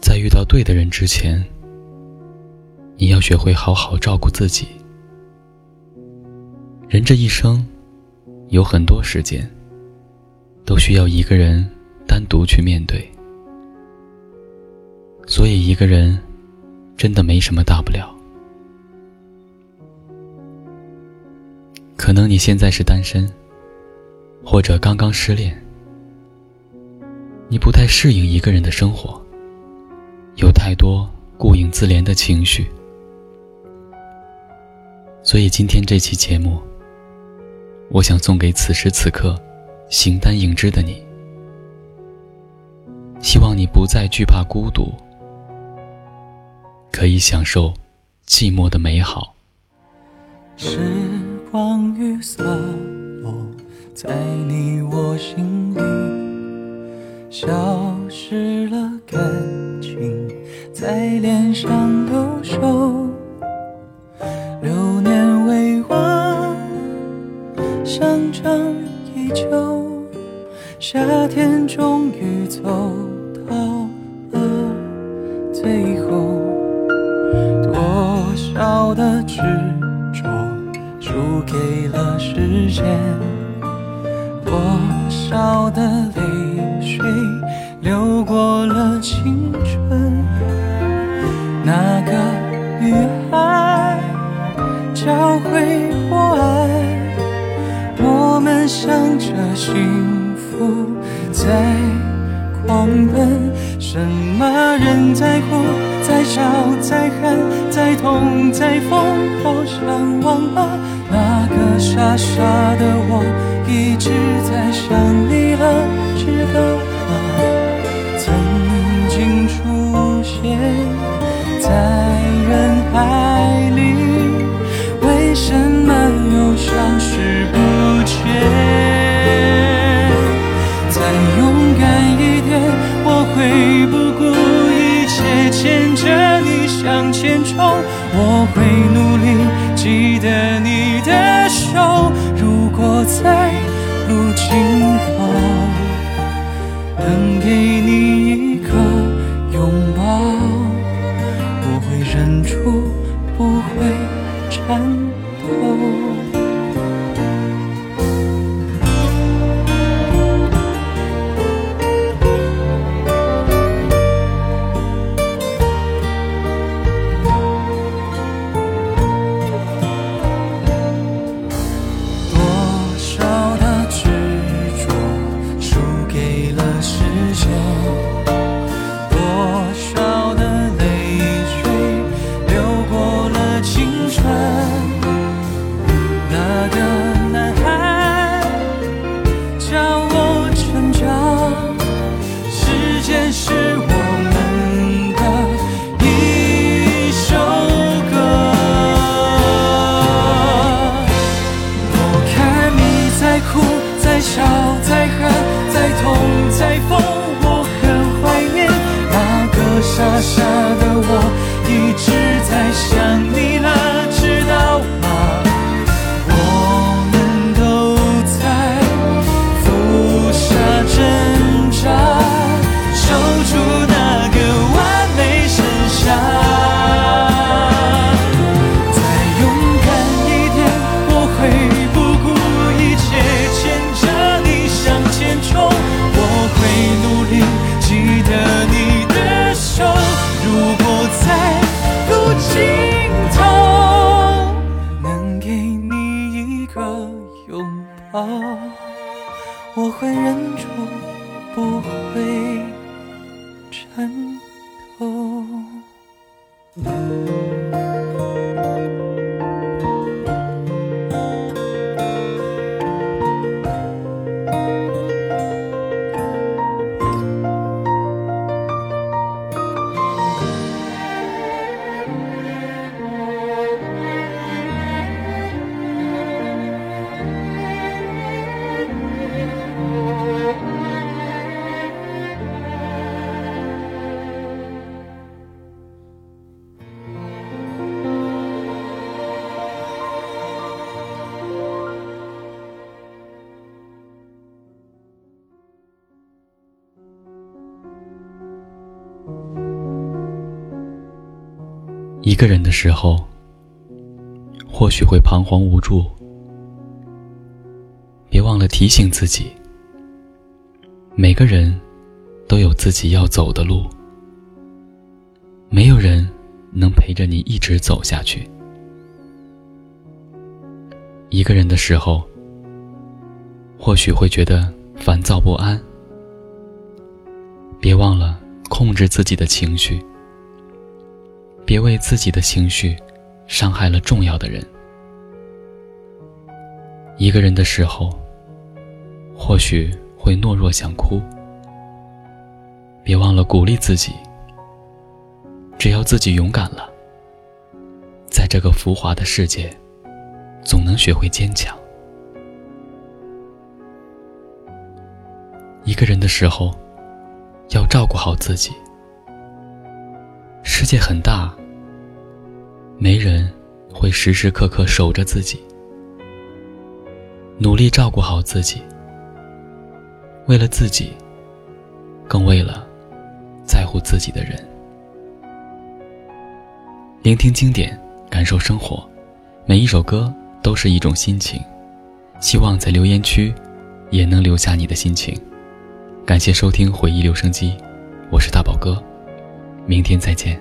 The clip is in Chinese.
在遇到对的人之前，你要学会好好照顾自己。人这一生，有很多时间，都需要一个人单独去面对。所以，一个人真的没什么大不了。可能你现在是单身，或者刚刚失恋，你不太适应一个人的生活，有太多顾影自怜的情绪。所以，今天这期节目，我想送给此时此刻形单影只的你，希望你不再惧怕孤独。可以享受寂寞的美好。时光雨洒落在你我心里，消失了感在脸上留守。流年未完，乡场依旧，夏天终于走到了最后。多少的执着输给了时间，多少的泪水流过了青着幸福在狂奔。什么人在哭？在笑，在恨，在痛，在疯，好想忘了那个傻傻的我，一直在想你了，知道牵着你向前冲，我会努力记得你的手。如果在路尽头能给你一个拥抱，我会忍住不会颤抖。的，我一直在想你啦。我会忍住，不会颤抖。一个人的时候，或许会彷徨无助，别忘了提醒自己：每个人都有自己要走的路，没有人能陪着你一直走下去。一个人的时候，或许会觉得烦躁不安，别忘了控制自己的情绪。别为自己的情绪伤害了重要的人。一个人的时候，或许会懦弱想哭，别忘了鼓励自己。只要自己勇敢了，在这个浮华的世界，总能学会坚强。一个人的时候，要照顾好自己。世界很大。没人会时时刻刻守着自己，努力照顾好自己。为了自己，更为了在乎自己的人。聆听经典，感受生活，每一首歌都是一种心情。希望在留言区也能留下你的心情。感谢收听回忆留声机，我是大宝哥，明天再见。